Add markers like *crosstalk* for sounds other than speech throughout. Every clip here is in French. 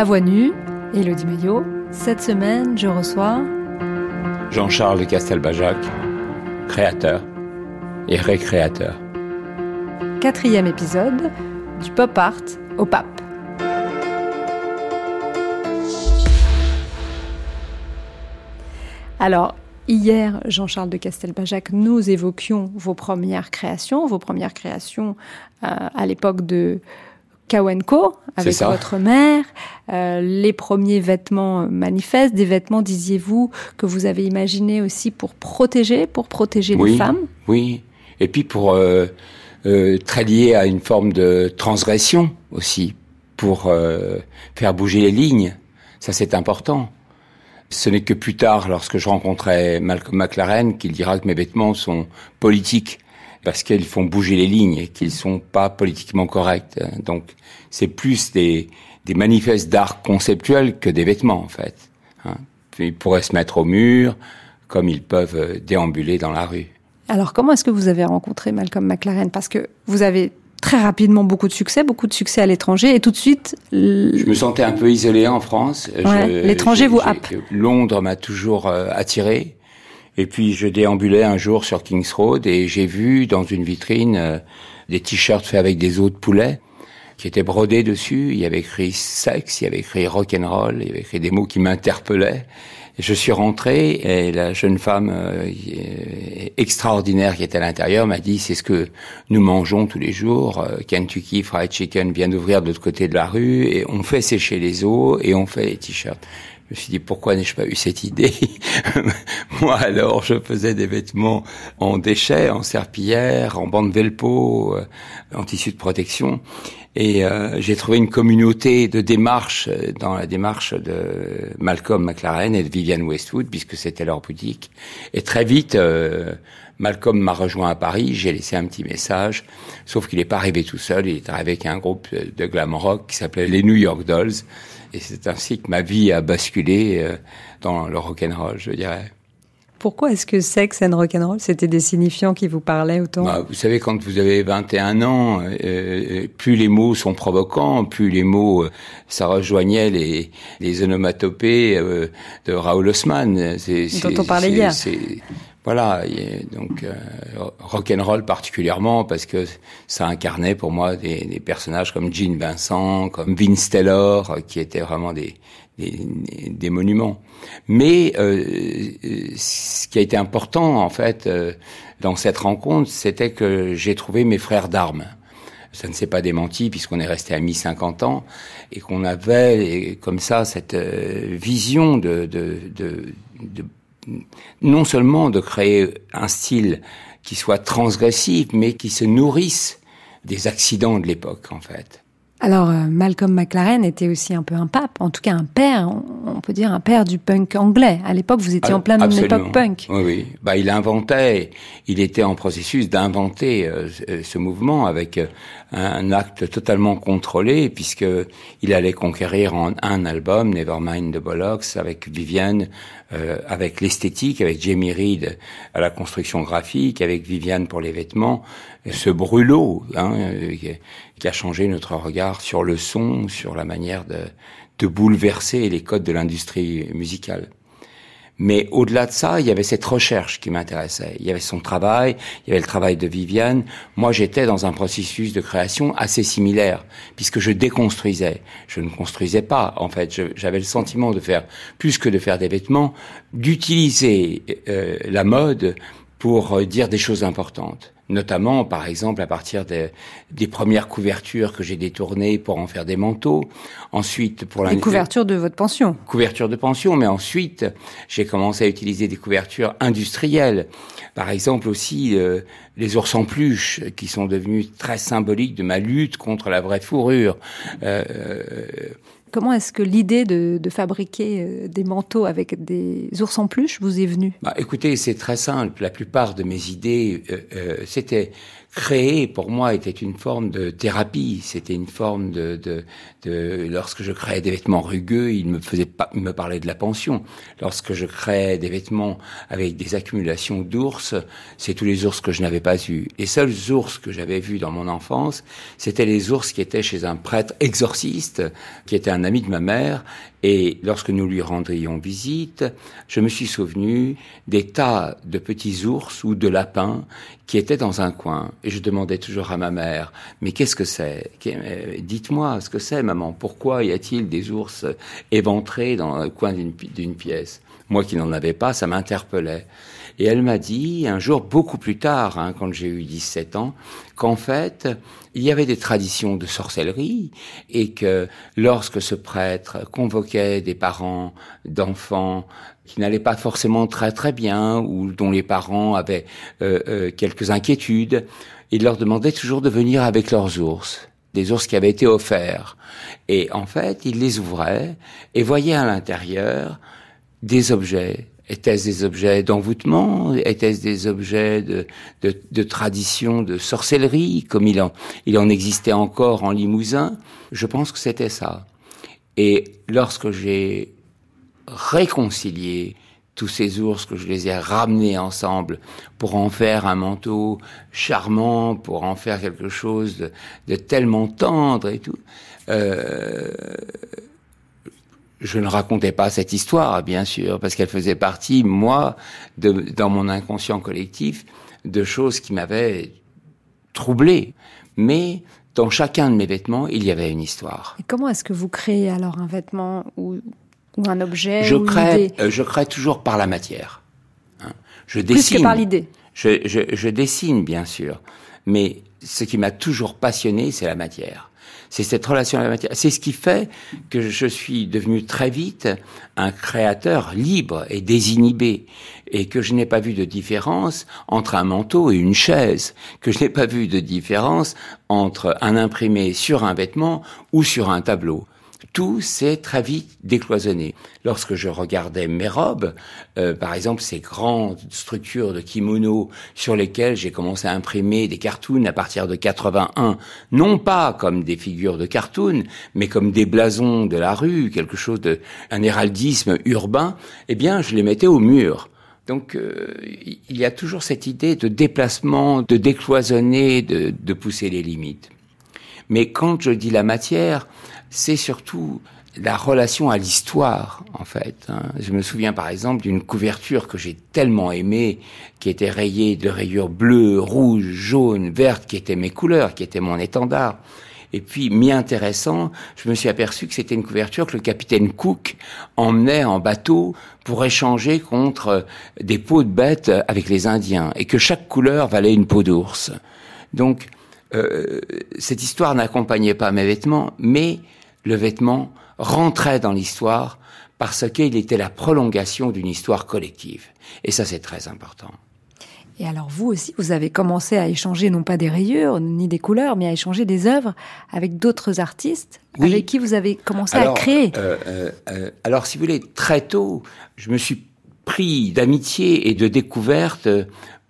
À voix nue, Elodie Maillot. Cette semaine, je reçois Jean-Charles Castelbajac, créateur et récréateur. Quatrième épisode du pop art au pape. Alors, hier, Jean-Charles de Castelbajac, nous évoquions vos premières créations, vos premières créations euh, à l'époque de Kawenko avec votre mère, euh, les premiers vêtements manifestes, des vêtements, disiez-vous, que vous avez imaginés aussi pour protéger, pour protéger les femmes? Oui, et puis pour euh, euh, très lié à une forme de transgression aussi, pour euh, faire bouger les lignes. Ça, c'est important. Ce n'est que plus tard, lorsque je rencontrai Malcolm McLaren, qu'il dira que mes vêtements sont politiques parce qu'ils font bouger les lignes et qu'ils sont pas politiquement corrects. Donc, c'est plus des, des manifestes d'art conceptuel que des vêtements, en fait. Hein. Ils pourraient se mettre au mur, comme ils peuvent euh, déambuler dans la rue. Alors, comment est-ce que vous avez rencontré Malcolm McLaren? Parce que vous avez très rapidement beaucoup de succès, beaucoup de succès à l'étranger, et tout de suite... Je me sentais un peu isolé en France. l'étranger vous happe. Londres m'a toujours euh, attiré. Et puis je déambulais un jour sur Kings Road et j'ai vu dans une vitrine euh, des t-shirts faits avec des os de poulet qui étaient brodés dessus. Il y avait écrit sexe, il y avait écrit rock and roll, il y avait écrit des mots qui m'interpellaient. Je suis rentré et la jeune femme euh, extraordinaire qui était à l'intérieur m'a dit c'est ce que nous mangeons tous les jours. Euh, Kentucky Fried Chicken vient d'ouvrir de l'autre côté de la rue et on fait sécher les os et on fait les t-shirts. Je me suis dit pourquoi n'ai-je pas eu cette idée *laughs* Moi alors je faisais des vêtements en déchets, en serpillière, en bande velpo, euh, en tissu de protection. Et euh, j'ai trouvé une communauté de démarche euh, dans la démarche de Malcolm McLaren et de Vivienne Westwood, puisque c'était leur boutique. Et très vite, Malcolm m'a rejoint à Paris, j'ai laissé un petit message, sauf qu'il n'est pas arrivé tout seul, il est arrivé avec un groupe de glam rock qui s'appelait les New York Dolls. Et c'est ainsi que ma vie a basculé euh, dans le rock'n'roll, je dirais. Pourquoi est-ce que sexe and rock'n'roll, c'était des signifiants qui vous parlaient autant? Bah, Vous savez, quand vous avez 21 ans, euh, euh, plus les mots sont provocants, plus les mots, ça rejoignait les, les onomatopées de Raoul Haussmann. Dont on parlait hier. Voilà, donc euh, rock and roll particulièrement parce que ça incarnait pour moi des, des, personnages comme Gene Vincent, comme Vince Taylor, qui étaient vraiment des, des, des monuments. Mais euh, ce qui a été important en fait euh, dans cette rencontre, c'était que j'ai trouvé mes frères d'armes. Ça ne s'est pas démenti puisqu'on est resté amis 50 ans et qu'on avait comme ça cette euh, vision de, de, de, de non seulement de créer un style qui soit transgressif, mais qui se nourrisse des accidents de l'époque, en fait. Alors, euh, Malcolm McLaren était aussi un peu un pape, en tout cas un père, on peut dire un père du punk anglais. À l'époque, vous étiez en plein une époque punk. Oui, oui. Bah, il inventait, il était en processus d'inventer euh, euh, ce mouvement avec un acte totalement contrôlé, puisque il allait conquérir en un album, Nevermind the Bollocks, avec Viviane, avec l'esthétique, avec Jamie Reed à la construction graphique, avec Viviane pour les vêtements, ce brûlot hein, qui a changé notre regard sur le son, sur la manière de, de bouleverser les codes de l'industrie musicale. Mais au-delà de ça, il y avait cette recherche qui m'intéressait. Il y avait son travail, il y avait le travail de Viviane. Moi, j'étais dans un processus de création assez similaire, puisque je déconstruisais. Je ne construisais pas, en fait. J'avais le sentiment de faire, plus que de faire des vêtements, d'utiliser euh, la mode pour euh, dire des choses importantes notamment par exemple à partir des premières couvertures que j'ai détournées pour en faire des manteaux. Ensuite, pour la couvertures de votre pension. Couverture de pension, mais ensuite j'ai commencé à utiliser des couvertures industrielles. Par exemple aussi euh, les ours en peluche qui sont devenus très symboliques de ma lutte contre la vraie fourrure. Euh, Comment est-ce que l'idée de, fabriquer euh, des manteaux avec des ours en peluche vous est venue? Bah, Écoutez, c'est très simple. La plupart de mes idées, euh, euh, c'était créer pour moi était une forme de thérapie. C'était une forme de, de, de, lorsque je créais des vêtements rugueux, il me faisait pas, me parlait de la pension. Lorsque je créais des vêtements avec des accumulations d'ours, c'est tous les ours que je n'avais pas eus. Les seuls ours que j'avais vus dans mon enfance, c'était les ours qui étaient chez un prêtre exorciste, qui était un ami de ma mère, et lorsque nous lui rendrions visite, je me suis souvenu des tas de petits ours ou de lapins qui étaient dans un coin. Et je demandais toujours à ma mère, mais qu'est-ce que c'est? Euh, Dites-moi ce que c'est, maman. Pourquoi y a-t-il des ours éventrés dans le coin d'une pièce? Moi qui n'en avais pas, ça m'interpellait. Et elle m'a dit, un jour beaucoup plus tard, hein, quand j'ai eu 17 ans, qu'en fait, il y avait des traditions de sorcellerie et que lorsque ce prêtre convoquait des parents d'enfants qui n'allaient pas forcément très très bien ou dont les parents avaient euh, euh, quelques inquiétudes, il leur demandait toujours de venir avec leurs ours des ours qui avaient été offerts. Et en fait, il les ouvrait et voyait à l'intérieur des objets, Étaient-ce des objets d'envoûtement? Étaient-ce des objets de, de, de, tradition de sorcellerie, comme il en, il en existait encore en Limousin? Je pense que c'était ça. Et lorsque j'ai réconcilié tous ces ours, que je les ai ramenés ensemble pour en faire un manteau charmant, pour en faire quelque chose de, de tellement tendre et tout, euh, je ne racontais pas cette histoire, bien sûr, parce qu'elle faisait partie, moi, de, dans mon inconscient collectif, de choses qui m'avaient troublé. Mais dans chacun de mes vêtements, il y avait une histoire. Et comment est-ce que vous créez alors un vêtement ou, ou un objet je ou crée, euh, Je crée toujours par la matière. Hein. Je dessine. Plus que par l'idée. Je, je, je dessine, bien sûr. Mais ce qui m'a toujours passionné, c'est la matière. C'est cette relation à la matière. C'est ce qui fait que je suis devenu très vite un créateur libre et désinhibé et que je n'ai pas vu de différence entre un manteau et une chaise, que je n'ai pas vu de différence entre un imprimé sur un vêtement ou sur un tableau tout s'est très vite décloisonné. Lorsque je regardais mes robes, euh, par exemple ces grandes structures de kimono sur lesquelles j'ai commencé à imprimer des cartoons à partir de 81, non pas comme des figures de cartoon, mais comme des blasons de la rue, quelque chose de un héraldisme urbain, eh bien je les mettais au mur. Donc euh, il y a toujours cette idée de déplacement, de décloisonner, de, de pousser les limites. Mais quand je dis la matière, c'est surtout la relation à l'histoire, en fait. Hein. Je me souviens par exemple d'une couverture que j'ai tellement aimée, qui était rayée de rayures bleues, rouges, jaunes, vertes, qui étaient mes couleurs, qui étaient mon étendard. Et puis, m'y intéressant, je me suis aperçu que c'était une couverture que le capitaine Cook emmenait en bateau pour échanger contre des peaux de bêtes avec les Indiens, et que chaque couleur valait une peau d'ours. Donc, euh, cette histoire n'accompagnait pas mes vêtements, mais le vêtement rentrait dans l'histoire parce qu'il était la prolongation d'une histoire collective. Et ça, c'est très important. Et alors vous aussi, vous avez commencé à échanger non pas des rayures ni des couleurs, mais à échanger des œuvres avec d'autres artistes avec qui vous avez commencé à créer. Euh, euh, euh, alors si vous voulez, très tôt, je me suis pris d'amitié et de découverte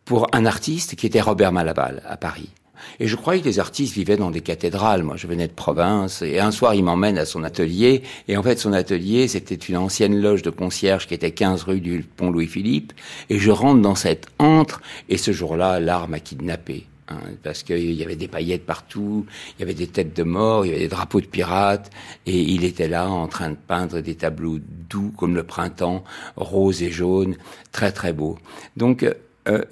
pour un artiste qui était Robert Malaval à Paris. Et je croyais que les artistes vivaient dans des cathédrales. Moi, je venais de province. Et un soir, il m'emmène à son atelier. Et en fait, son atelier, c'était une ancienne loge de concierge qui était 15 rue du pont Louis-Philippe. Et je rentre dans cette antre. Et ce jour-là, l'arme m'a kidnappé. Hein, parce qu'il y avait des paillettes partout, il y avait des têtes de mort, il y avait des drapeaux de pirates, et il était là en train de peindre des tableaux doux comme le printemps, rose et jaune, très très beau. Donc euh,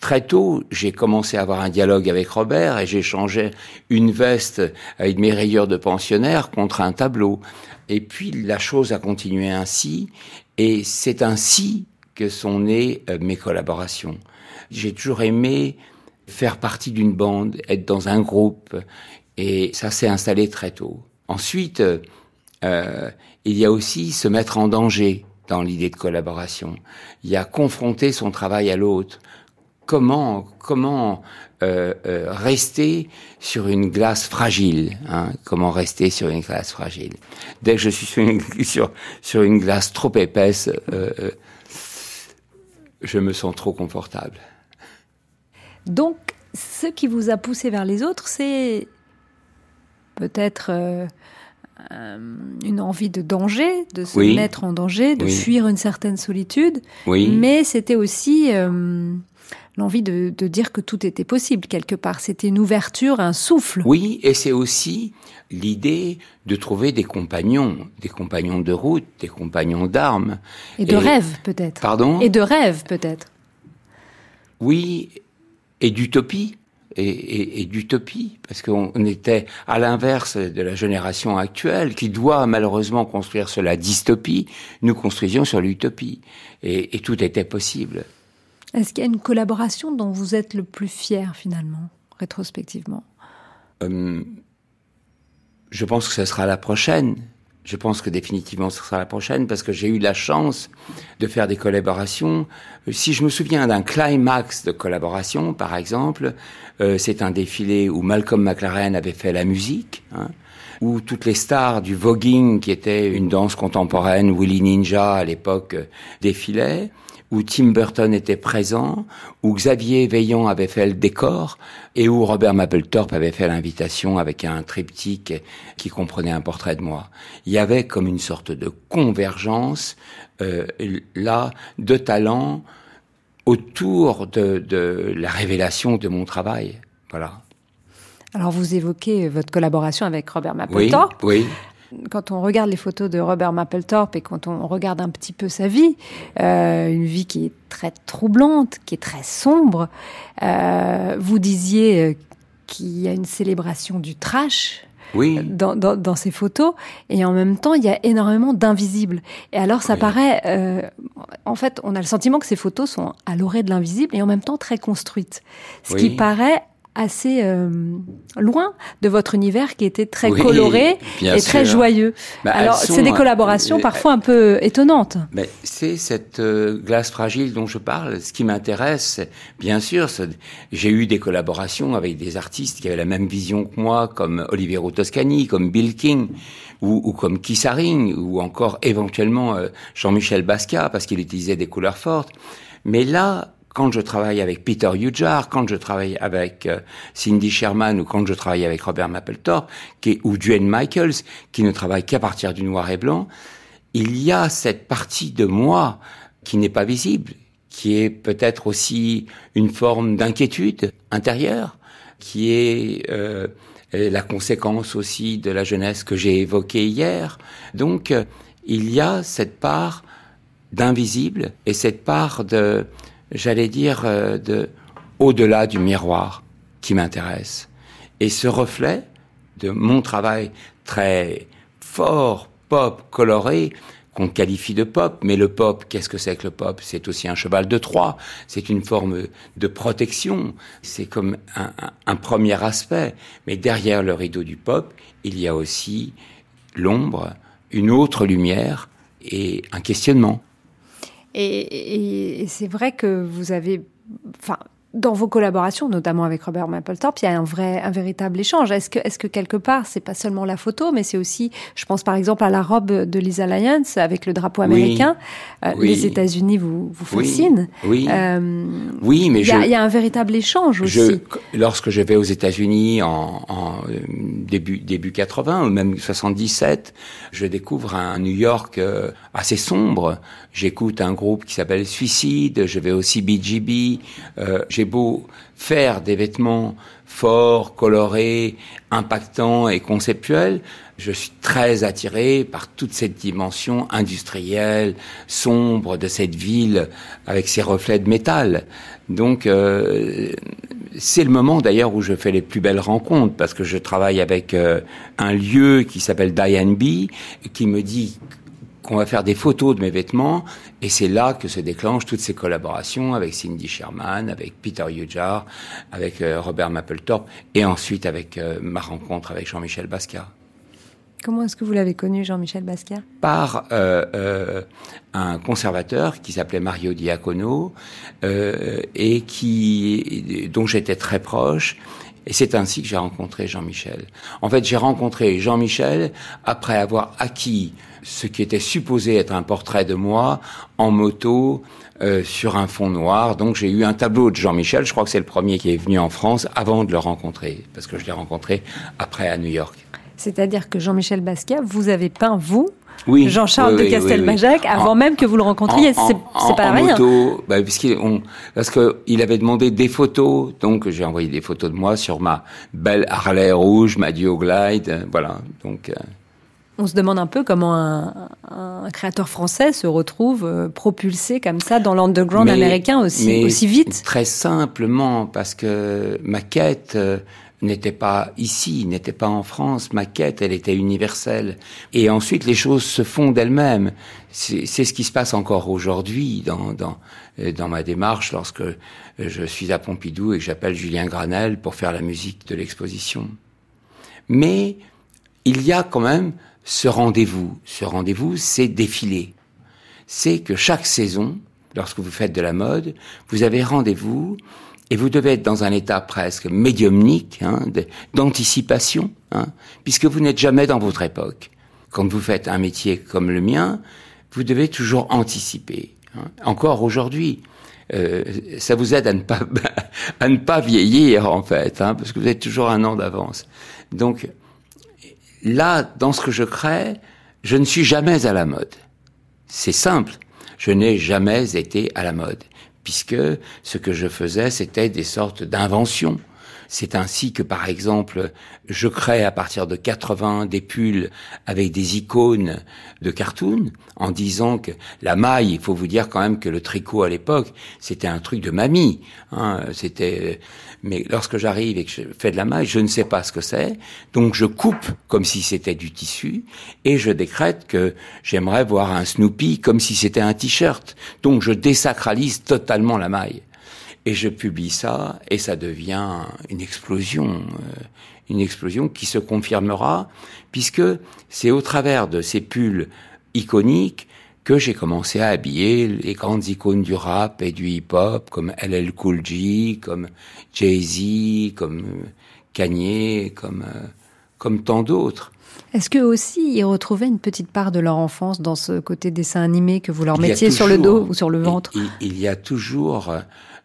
Très tôt, j'ai commencé à avoir un dialogue avec Robert et j'ai changé une veste avec mes rayures de pensionnaire contre un tableau. Et puis la chose a continué ainsi et c'est ainsi que sont nées euh, mes collaborations. J'ai toujours aimé faire partie d'une bande, être dans un groupe et ça s'est installé très tôt. Ensuite, euh, il y a aussi se mettre en danger dans l'idée de collaboration. Il y a confronter son travail à l'autre comment comment euh, euh, rester sur une glace fragile hein, Comment rester sur une glace fragile Dès que je suis sur une, *laughs* sur, sur une glace trop épaisse, euh, euh, je me sens trop confortable. Donc, ce qui vous a poussé vers les autres, c'est peut-être euh, une envie de danger, de se mettre en danger, de fuir une certaine solitude. Oui. Mais c'était aussi euh, l'envie de, de, dire que tout était possible quelque part. C'était une ouverture, un souffle. Oui, et c'est aussi l'idée de trouver des compagnons, des compagnons de route, des compagnons d'armes. Et de rêve peut-être. Pardon? Et de rêve peut-être. Oui, et d'utopie et, d'utopie, parce qu'on était à l'inverse de la génération actuelle qui doit malheureusement construire sur la dystopie, nous construisions sur l'utopie, et, tout était possible. Est-ce qu'il y a une collaboration dont vous êtes le plus fier finalement, rétrospectivement? Euh, Je pense que ce sera la prochaine. Je pense que définitivement ce sera la prochaine parce que j'ai eu la chance de faire des collaborations. Si je me souviens d'un climax de collaboration, par exemple, euh, c'est un défilé où Malcolm McLaren avait fait la musique, hein, où toutes les stars du voguing, qui était une danse contemporaine, Willy Ninja à l'époque, euh, défilaient où Tim Burton était présent, où Xavier Veillon avait fait le décor et où Robert Mapplethorpe avait fait l'invitation avec un triptyque qui comprenait un portrait de moi. Il y avait comme une sorte de convergence euh, là de talents autour de, de la révélation de mon travail. Voilà. Alors vous évoquez votre collaboration avec Robert Mapplethorpe. Oui, oui quand on regarde les photos de Robert Mapplethorpe et quand on regarde un petit peu sa vie, euh, une vie qui est très troublante, qui est très sombre, euh, vous disiez euh, qu'il y a une célébration du trash. Oui. Dans, dans, dans, ces photos et en même temps il y a énormément d'invisibles et alors ça paraît euh, en fait on a le sentiment que ces photos sont à l'orée de l'invisible et en même temps très construites ce qui paraît assez euh, loin de votre univers qui était très coloré et très joyeux. Bah, Alors, c'est des collaborations euh, parfois un peu étonnantes. Mais c'est cette euh, glace fragile dont je parle. Ce qui m'intéresse, bien sûr, j'ai eu des collaborations avec des artistes qui avaient la même vision que moi, comme Oliviero Toscani, comme Bill King, ou, ou comme Kissaring, ou encore éventuellement Jean-Michel Basquiat, parce qu'il utilisait des couleurs fortes. Mais là, quand je travaille avec Peter Hujar, quand je travaille avec euh, Cindy Sherman ou quand je travaille avec Robert Mapplethorpe ou Duane Michaels, qui ne travaille qu'à partir du noir et blanc, il y a cette partie de moi qui n'est pas visible, qui est peut-être aussi une forme d'inquiétude intérieure, qui est euh, la conséquence aussi de la jeunesse que j'ai évoquée hier. Donc, euh, il y a cette part d'invisible et cette part de j'allais dire, euh, de au-delà du miroir qui m'intéresse. Et ce reflet de mon travail très fort, pop, coloré, qu'on qualifie de pop, mais le pop, qu'est-ce que c'est que le pop? C'est aussi un cheval de Troie, c'est une forme de protection, c'est comme un, un, premier aspect, mais derrière le rideau du pop, il y a aussi l'ombre, une autre lumière et un questionnement. Et, et, c'est vrai que vous avez, enfin, dans vos collaborations, notamment avec Robert Mapplethorpe, il y a un vrai, un véritable échange. Est-ce que, est-ce que quelque part, c'est pas seulement la photo, mais c'est aussi, je pense par exemple à la robe de Lisa Lyons avec le drapeau américain. Euh, les États-Unis vous, vous fascinent. Oui. Euh, oui, mais il y, a, il y a un véritable échange aussi. Je, lorsque je vais aux États-Unis en, en, euh, début début 80 ou même 77, je découvre un New York euh, assez sombre. J'écoute un groupe qui s'appelle Suicide. Je vais aussi BGB. Euh, j'ai beau faire des vêtements forts, colorés, impactants et conceptuels, je suis très attiré par toute cette dimension industrielle, sombre de cette ville avec ses reflets de métal. Donc euh, c'est le moment d'ailleurs où je fais les plus belles rencontres parce que je travaille avec euh, un lieu qui s'appelle Diane B qui me dit qu'on va faire des photos de mes vêtements, et c'est là que se déclenchent toutes ces collaborations avec Cindy Sherman, avec Peter Hujar, avec euh, Robert Mapplethorpe, et ensuite avec euh, ma rencontre avec Jean-Michel Basquiat. Comment est-ce que vous l'avez connu, Jean-Michel Basquiat? Par euh, un conservateur qui s'appelait Mario Diacono et qui dont j'étais très proche Et c'est ainsi que j'ai rencontré Jean-Michel. En fait, j'ai rencontré Jean-Michel après avoir acquis ce qui était supposé être un portrait de moi en moto euh, sur un fond noir. Donc j'ai eu un tableau de Jean-Michel. Je crois que c'est le premier qui est venu en France avant de le rencontrer, parce que je l'ai rencontré après à New York. C'est-à-dire que Jean-Michel Basquiat, vous avez peint vous oui, Jean-Charles de Castelbajac, avant même que vous le rencontriez. C'est pas rien. Moto, bah, parce qu'il avait demandé des photos, donc j'ai envoyé des photos de moi sur ma belle Harley rouge, ma Glide, voilà. Donc. Euh. On se demande un peu comment un, créateur français se retrouve euh, propulsé comme ça dans l'underground américain aussi, aussi vite. Très simplement parce que ma quête euh, n'était pas ici, n'était pas en France. Ma quête, elle était universelle. Et ensuite, les choses se font d'elles-mêmes. C'est ce qui se passe encore aujourd'hui dans, dans, euh, dans ma démarche lorsque je suis à Pompidou et que j'appelle Julien Granel pour faire la musique de l'exposition. Mais il y a quand même ce rendez-vous. Ce rendez-vous, c'est défiler. C'est que chaque saison, lorsque vous faites de la mode, vous avez rendez-vous et vous devez être dans un état presque médiumnique, hein, d'anticipation, hein, puisque vous n'êtes jamais dans votre époque. Quand vous faites un métier comme le mien, vous devez toujours anticiper. Hein. Encore aujourd'hui, euh, ça vous aide à ne pas *laughs* à ne pas vieillir en fait, hein, parce que vous êtes toujours un an d'avance. Donc là, dans ce que je crée, je ne suis jamais à la mode. C'est simple, je n'ai jamais été à la mode puisque ce que je faisais, c'était des sortes d'inventions. C'est ainsi que, par exemple, je crée à partir de 80 des pulls avec des icônes de cartoon, en disant que la maille, il faut vous dire quand même que le tricot à l'époque, c'était un truc de mamie. Hein, c'était mais lorsque j'arrive et que je fais de la maille, je ne sais pas ce que c'est. Donc je coupe comme si c'était du tissu et je décrète que j'aimerais voir un Snoopy comme si c'était un t-shirt. Donc je désacralise totalement la maille. Et je publie ça et ça devient une explosion, euh, une explosion qui se confirmera puisque c'est au travers de ces pulls iconiques que j'ai commencé à habiller les grandes icônes du rap et du hip-hop, comme LL Cool J, comme Jay-Z, comme euh, Kanye, comme, euh, comme tant d'autres. Est-ce que aussi ils retrouvaient une petite part de leur enfance dans ce côté dessin animé que vous leur mettiez sur le dos ou sur le ventre? il, il, y a toujours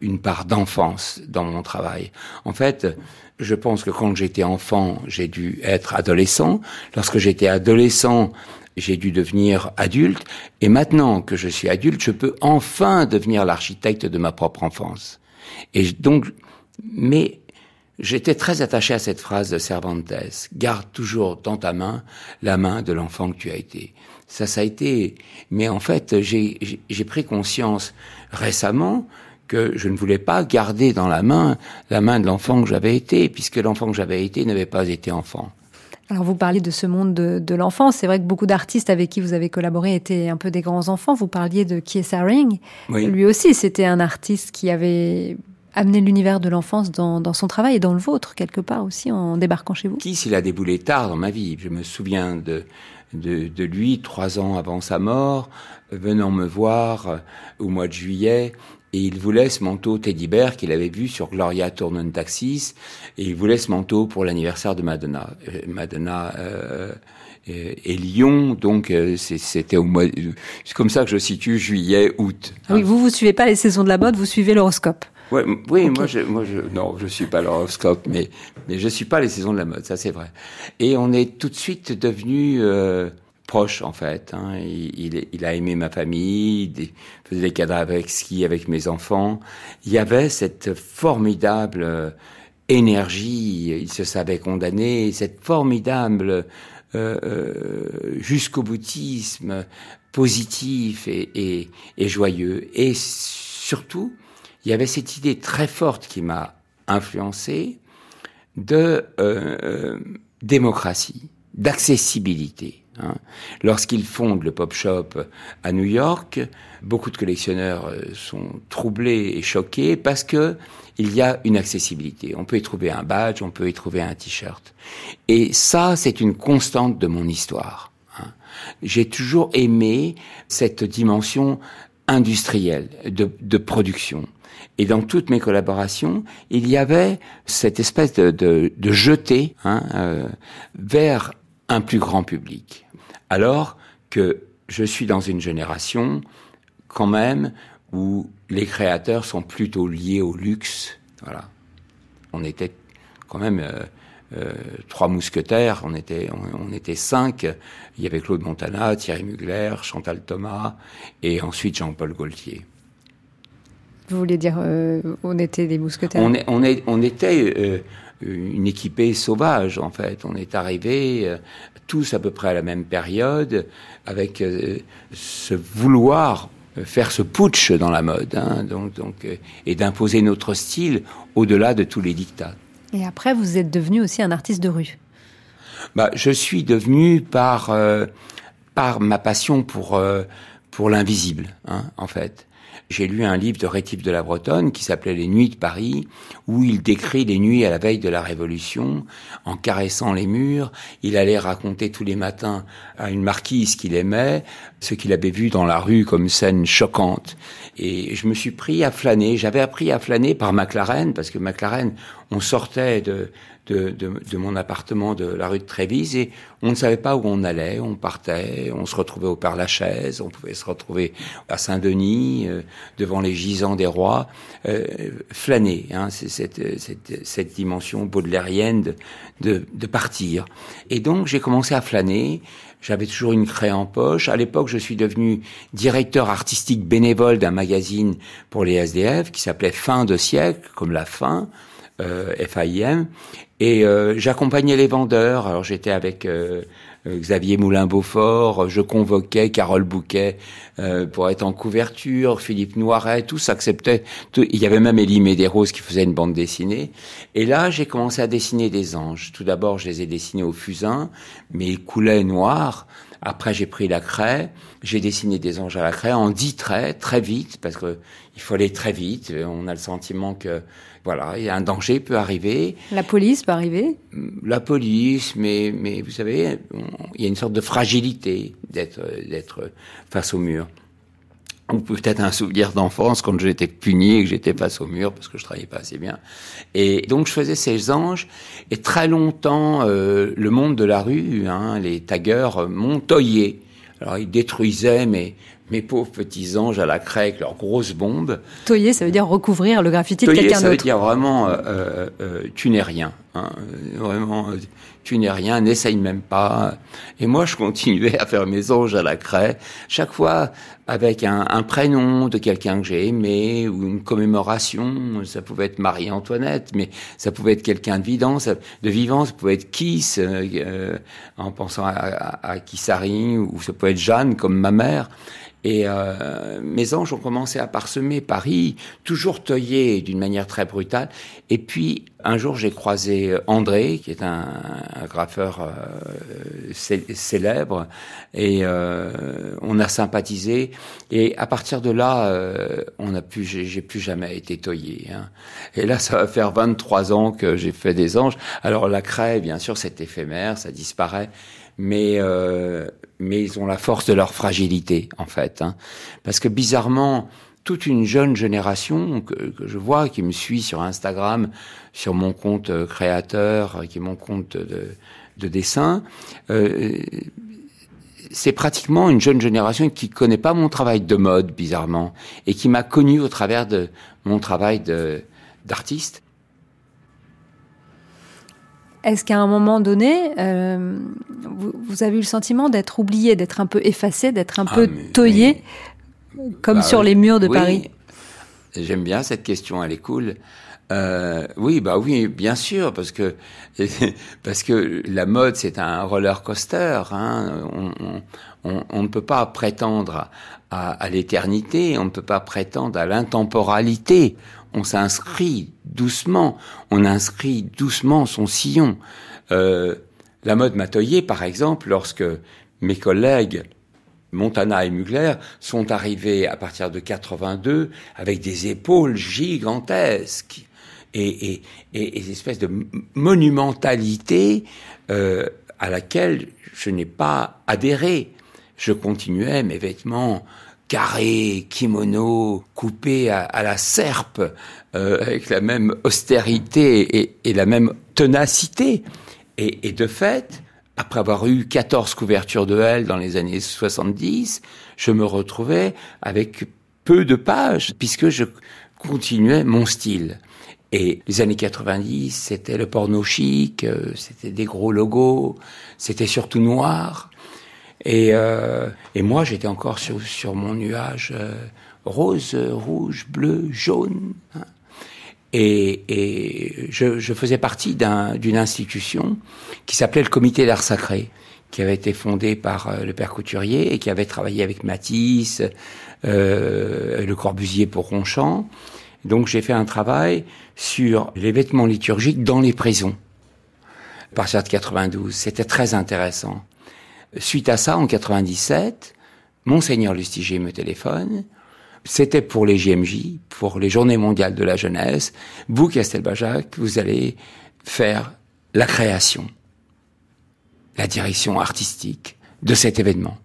une part d'enfance dans mon travail. En fait, je pense que quand j'étais enfant, j'ai dû être adolescent. Lorsque j'étais adolescent, j'ai dû devenir adulte, et maintenant que je suis adulte, je peux enfin devenir l'architecte de ma propre enfance. Et donc, mais j'étais très attaché à cette phrase de Cervantes garde toujours dans ta main la main de l'enfant que tu as été. Ça, ça a été. Mais en fait, j'ai pris conscience récemment que je ne voulais pas garder dans la main la main de l'enfant que j'avais été, puisque l'enfant que j'avais été n'avait pas été enfant. Alors vous parliez de ce monde de, de l'enfance. C'est vrai que beaucoup d'artistes avec qui vous avez collaboré étaient un peu des grands enfants. Vous parliez de Kies Haring. Lui aussi, c'était un artiste qui avait amené l'univers de l'enfance dans, dans, son travail et dans le vôtre, quelque part aussi, en débarquant chez vous. Kies, il a déboulé tard dans ma vie. Je me souviens de, de, de lui, trois ans avant sa mort, venant me voir euh, au mois de juillet et il voulait ce manteau Teddy Bear qu'il avait vu sur Gloria Tournon Taxis, et il voulait ce manteau pour l'anniversaire de Madonna. Euh, Madonna euh, et Lyon, donc euh, c'était au mois. C'est comme ça que je situe juillet, août. oui, vous vous suivez pas les saisons de la mode, vous suivez l'horoscope. Ouais, oui, moi, je, moi, je, non, je suis pas l'horoscope, mais mais je suis pas les saisons de la mode, ça c'est vrai. Et on est tout de suite devenu euh, proche en fait. Hein. Il, il, a aimé ma famille, il faisait des avec ski avec mes enfants. Il y avait cette formidable euh, énergie, il se savait condamné, cette formidable euh, euh, jusqu'au boutisme positif et, et, et, joyeux. Et surtout, il y avait cette idée très forte qui m'a influencé de euh, démocratie, d'accessibilité. Hein. Lorsqu'ils fondent le Pop Shop à New York, beaucoup de collectionneurs euh, sont troublés et choqués parce que il y a une accessibilité. On peut y trouver un badge, on peut y trouver un t-shirt. Et ça, c'est une constante de mon histoire. Hein. J'ai toujours aimé cette dimension industrielle de, production. Et dans toutes mes collaborations, il y avait cette espèce de, de, jetée hein, euh, vers un plus grand public. Alors que je suis dans une génération quand même où les créateurs sont plutôt liés au luxe. Voilà. On était quand même euh, euh, trois mousquetaires, on était, on, était cinq. Il y avait Claude Montana, Thierry Mugler, Chantal Thomas et ensuite Jean-Paul Gaultier. Vous voulez dire, euh, on était des mousquetaires? On, est, on, est, on était une équipée sauvage, en fait. On est arrivés euh, tous à peu près à la même période, avec ce vouloir faire ce putsch dans la mode, hein, donc, donc, et d'imposer notre style au-delà de tous les dictats. Et après, vous êtes devenu aussi un artiste de rue. Bah, je suis devenu par par ma passion pour pour l'invisible, hein, en fait j'ai lu un livre de Rétif de la Bretonne qui s'appelait Les Nuits de Paris, où il décrit les nuits à la veille de la Révolution, en caressant les murs. Il allait raconter tous les matins à une marquise qu'il aimait ce qu'il avait vu dans la rue comme scène choquante. Et je me suis pris à flâner. J'avais appris à flâner par McLaren, parce que McLaren, on sortait de, de, de, de, mon appartement de la rue de Trévise et on ne savait pas où on allait, on partait, on se retrouvait au Père-Lachaise, on pouvait se retrouver à Saint-Denis, euh, devant les gisants des rois, euh, flâner, hein, c'est cette, cette, cette, dimension baudelairienne de, de, de partir. Et donc j'ai commencé à flâner, j'avais toujours une craie en poche. À l'époque, je suis devenu directeur artistique bénévole d'un magazine pour les SDF qui s'appelait Fin de siècle, comme la fin FAIM, et euh, j'accompagnais les vendeurs. Alors j'étais avec euh, Xavier Moulin-Beaufort, je convoquais Carole Bouquet euh, pour être en couverture, Philippe Noiret, tous acceptaient. Il y avait même Élie Médéros qui faisait une bande dessinée. Et là, j'ai commencé à dessiner des anges. Tout d'abord, je les ai dessinés au fusain, mais ils coulaient noirs. Après, j'ai pris la craie, j'ai dessiné des anges à la craie en dix traits, très vite, parce que il faut aller très vite. On a le sentiment que voilà, il y a un danger peut arriver. La police peut arriver. La police, mais mais vous savez, il y a une sorte de fragilité d'être d'être face au mur. Ou peut-être un souvenir d'enfance quand j'étais puni et que j'étais face au mur parce que je travaillais pas assez bien. Et donc je faisais ces anges et très longtemps euh, le monde de la rue, hein, les taggeurs m'ont toyé. Alors ils détruisaient mes mes pauvres petits anges à la craie avec leurs grosses bombes. Toyer, ça veut dire recouvrir le graffiti de quelqu'un d'autre. ça veut dire vraiment, euh, euh, euh, tu n'es rien. Hein, vraiment, tu n'es rien, n'essaye même pas. Et moi, je continuais à faire mes anges à la craie, chaque fois avec un, prénom de quelqu'un que j'ai aimé ou une commémoration. Ça pouvait être Marie-Antoinette, mais ça pouvait être quelqu'un de vivant, ça, de vivant, ça pouvait être Kiss, en pensant à, à, à Kissari, ou ça pouvait être Jeanne, comme ma mère. Et euh, mes anges ont commencé à parsemer Paris, toujours toyés d'une manière très brutale. Et puis, un jour, j'ai croisé André, qui est un, un graffeur euh, célèbre, et euh, on a sympathisé. Et à partir de là, euh, on a plus, j'ai plus jamais été toyé. Hein. Et là, ça va faire 23 ans que j'ai fait des anges. Alors la craie, bien sûr, c'est éphémère, ça disparaît mais euh, mais ils ont la force de leur fragilité en fait, hein. parce que bizarrement toute une jeune génération que, que, je vois qui me suit sur Instagram, sur mon compte euh, créateur, qui est mon compte de, de dessin. Euh, c'est pratiquement une jeune génération qui connaît pas mon travail de mode bizarrement et qui m'a connu au travers de mon travail de d'artiste est-ce qu'à un moment donné, euh, vous, avez eu le sentiment d'être oublié, d'être un peu effacé, d'être un ah, peu toyé, comme bah sur les murs de Paris J'aime bien cette question, elle est cool. Euh, oui, bah oui, bien sûr, parce que *laughs* parce que la mode c'est un roller coaster. Hein. On, on, on, ne peut pas prétendre à, à l'éternité, on ne peut pas prétendre à l'intemporalité on s'inscrit doucement, on inscrit doucement son sillon. Euh, la mode matoyée, par exemple, lorsque mes collègues Montana et Mugler sont arrivés à partir de 82 avec des épaules gigantesques et, et, et, espèces de monumentalité euh, à laquelle je n'ai pas adhéré. Je continuais mes vêtements carré, kimono, coupé à, la serpe, euh, avec la même austérité et, la même tenacité. Et, de fait, après avoir eu 14 couvertures de L dans les années 70, je me retrouvais avec peu de pages, puisque je continuais mon style. Et les années 90, c'était le porno chic, euh, c'était des gros logos, c'était surtout noir. Et, euh, et moi, j'étais encore sur, mon nuage euh, rose, rouge, bleu, jaune. Hein. Et, et je, je, faisais partie d'une institution qui s'appelait le Comité d'art sacré, qui avait été fondé par euh, le père Couturier et qui avait travaillé avec Matisse, euh, le Corbusier pour Ronchamp. Donc j'ai fait un travail sur les vêtements liturgiques dans les prisons. À partir de 92, c'était très intéressant. Suite à ça, en 97, Monseigneur Lustiger me téléphone. C'était pour les JMJ, pour les Journées mondiales de la jeunesse. Vous, Castelbajac, vous allez faire la création, la direction artistique de cet événement.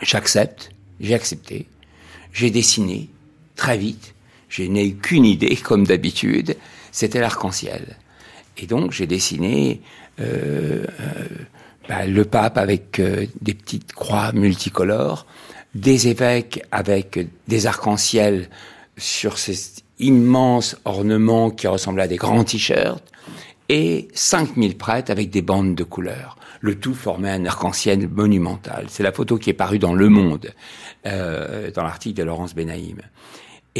J'accepte, j'ai accepté, j'ai dessiné très vite, je n'ai qu'une idée comme d'habitude, c'était l'arc-en-ciel. Et donc j'ai dessiné euh, euh bah, le pape avec euh, des petites croix multicolores, des évêques avec des arcs-en-ciel sur ces immenses ornements qui ressemblent à des grands t-shirts, et 5000 prêtres avec des bandes de couleurs. Le tout formait un arc-en-ciel monumental. C'est la photo qui est parue dans Le Monde, euh, dans l'article de Laurence Benaïm.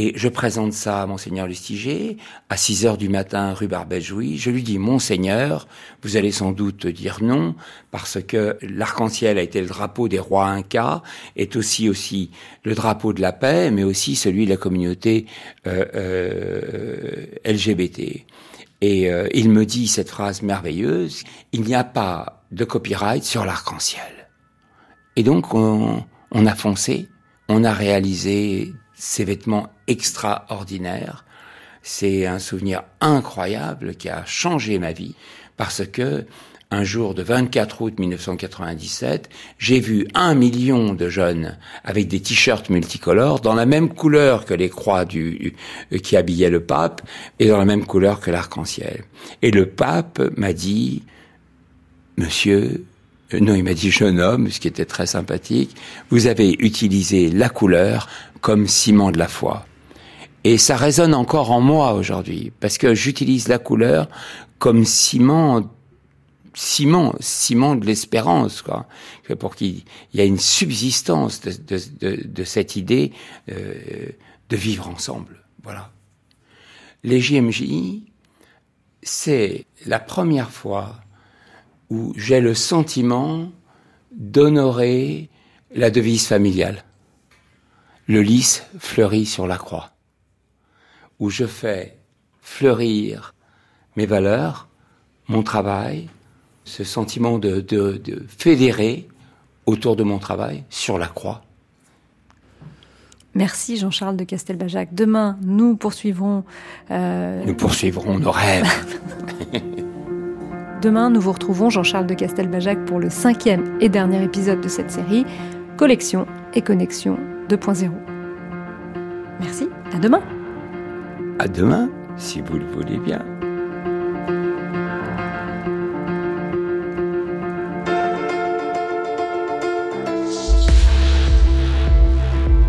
Et je présente ça à Monseigneur Lustiger, à 6 heures du matin, rue Barbet-Jouy. Je lui dis, Monseigneur, vous allez sans doute dire non, parce que l'arc-en-ciel a été le drapeau des rois incas, est aussi aussi le drapeau de la paix, mais aussi celui de la communauté euh, euh, LGBT. Et euh, il me dit cette phrase merveilleuse, il n'y a pas de copyright sur l'arc-en-ciel. Et donc, on, on a foncé, on a réalisé ces vêtements extraordinaires. C'est un souvenir incroyable qui a changé ma vie parce que un jour de 24 août 1997, j'ai vu un million de jeunes avec des t-shirts multicolores dans la même couleur que les croix du, qui habillaient le pape et dans la même couleur que l'arc-en-ciel. Et le pape m'a dit, monsieur, euh, non, il m'a dit jeune homme, ce qui était très sympathique, vous avez utilisé la couleur comme ciment de la foi. Et ça résonne encore en moi aujourd'hui, parce que j'utilise la couleur comme ciment, ciment, ciment de l'espérance, quoi. Pour qu'il y ait une subsistance de, de, de, de cette idée euh, de vivre ensemble. Voilà. Les JMJ, c'est la première fois où j'ai le sentiment d'honorer la devise familiale le lys fleurit sur la croix, où je fais fleurir mes valeurs, mon travail, ce sentiment de, fédérer autour de mon travail sur la croix. Merci Jean-Charles de Castelbajac. Demain, nous poursuivrons. Euh, nous poursuivrons nos rêves. *laughs* Demain, nous vous retrouvons Jean-Charles de Castelbajac pour le cinquième et dernier épisode de cette série, Collection et Connexion 2.0. Merci, à demain. À demain, si vous le voulez bien.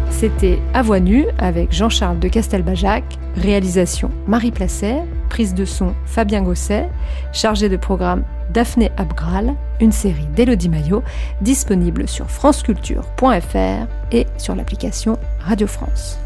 C'était À Voix avec Jean-Charles de Castelbajac, réalisation Marie Placet, prise de son Fabien Gosset, chargé de programme Daphné Abgral, une série d'Elodie Maillot, disponible sur franceculture.fr et sur l'application Radio France.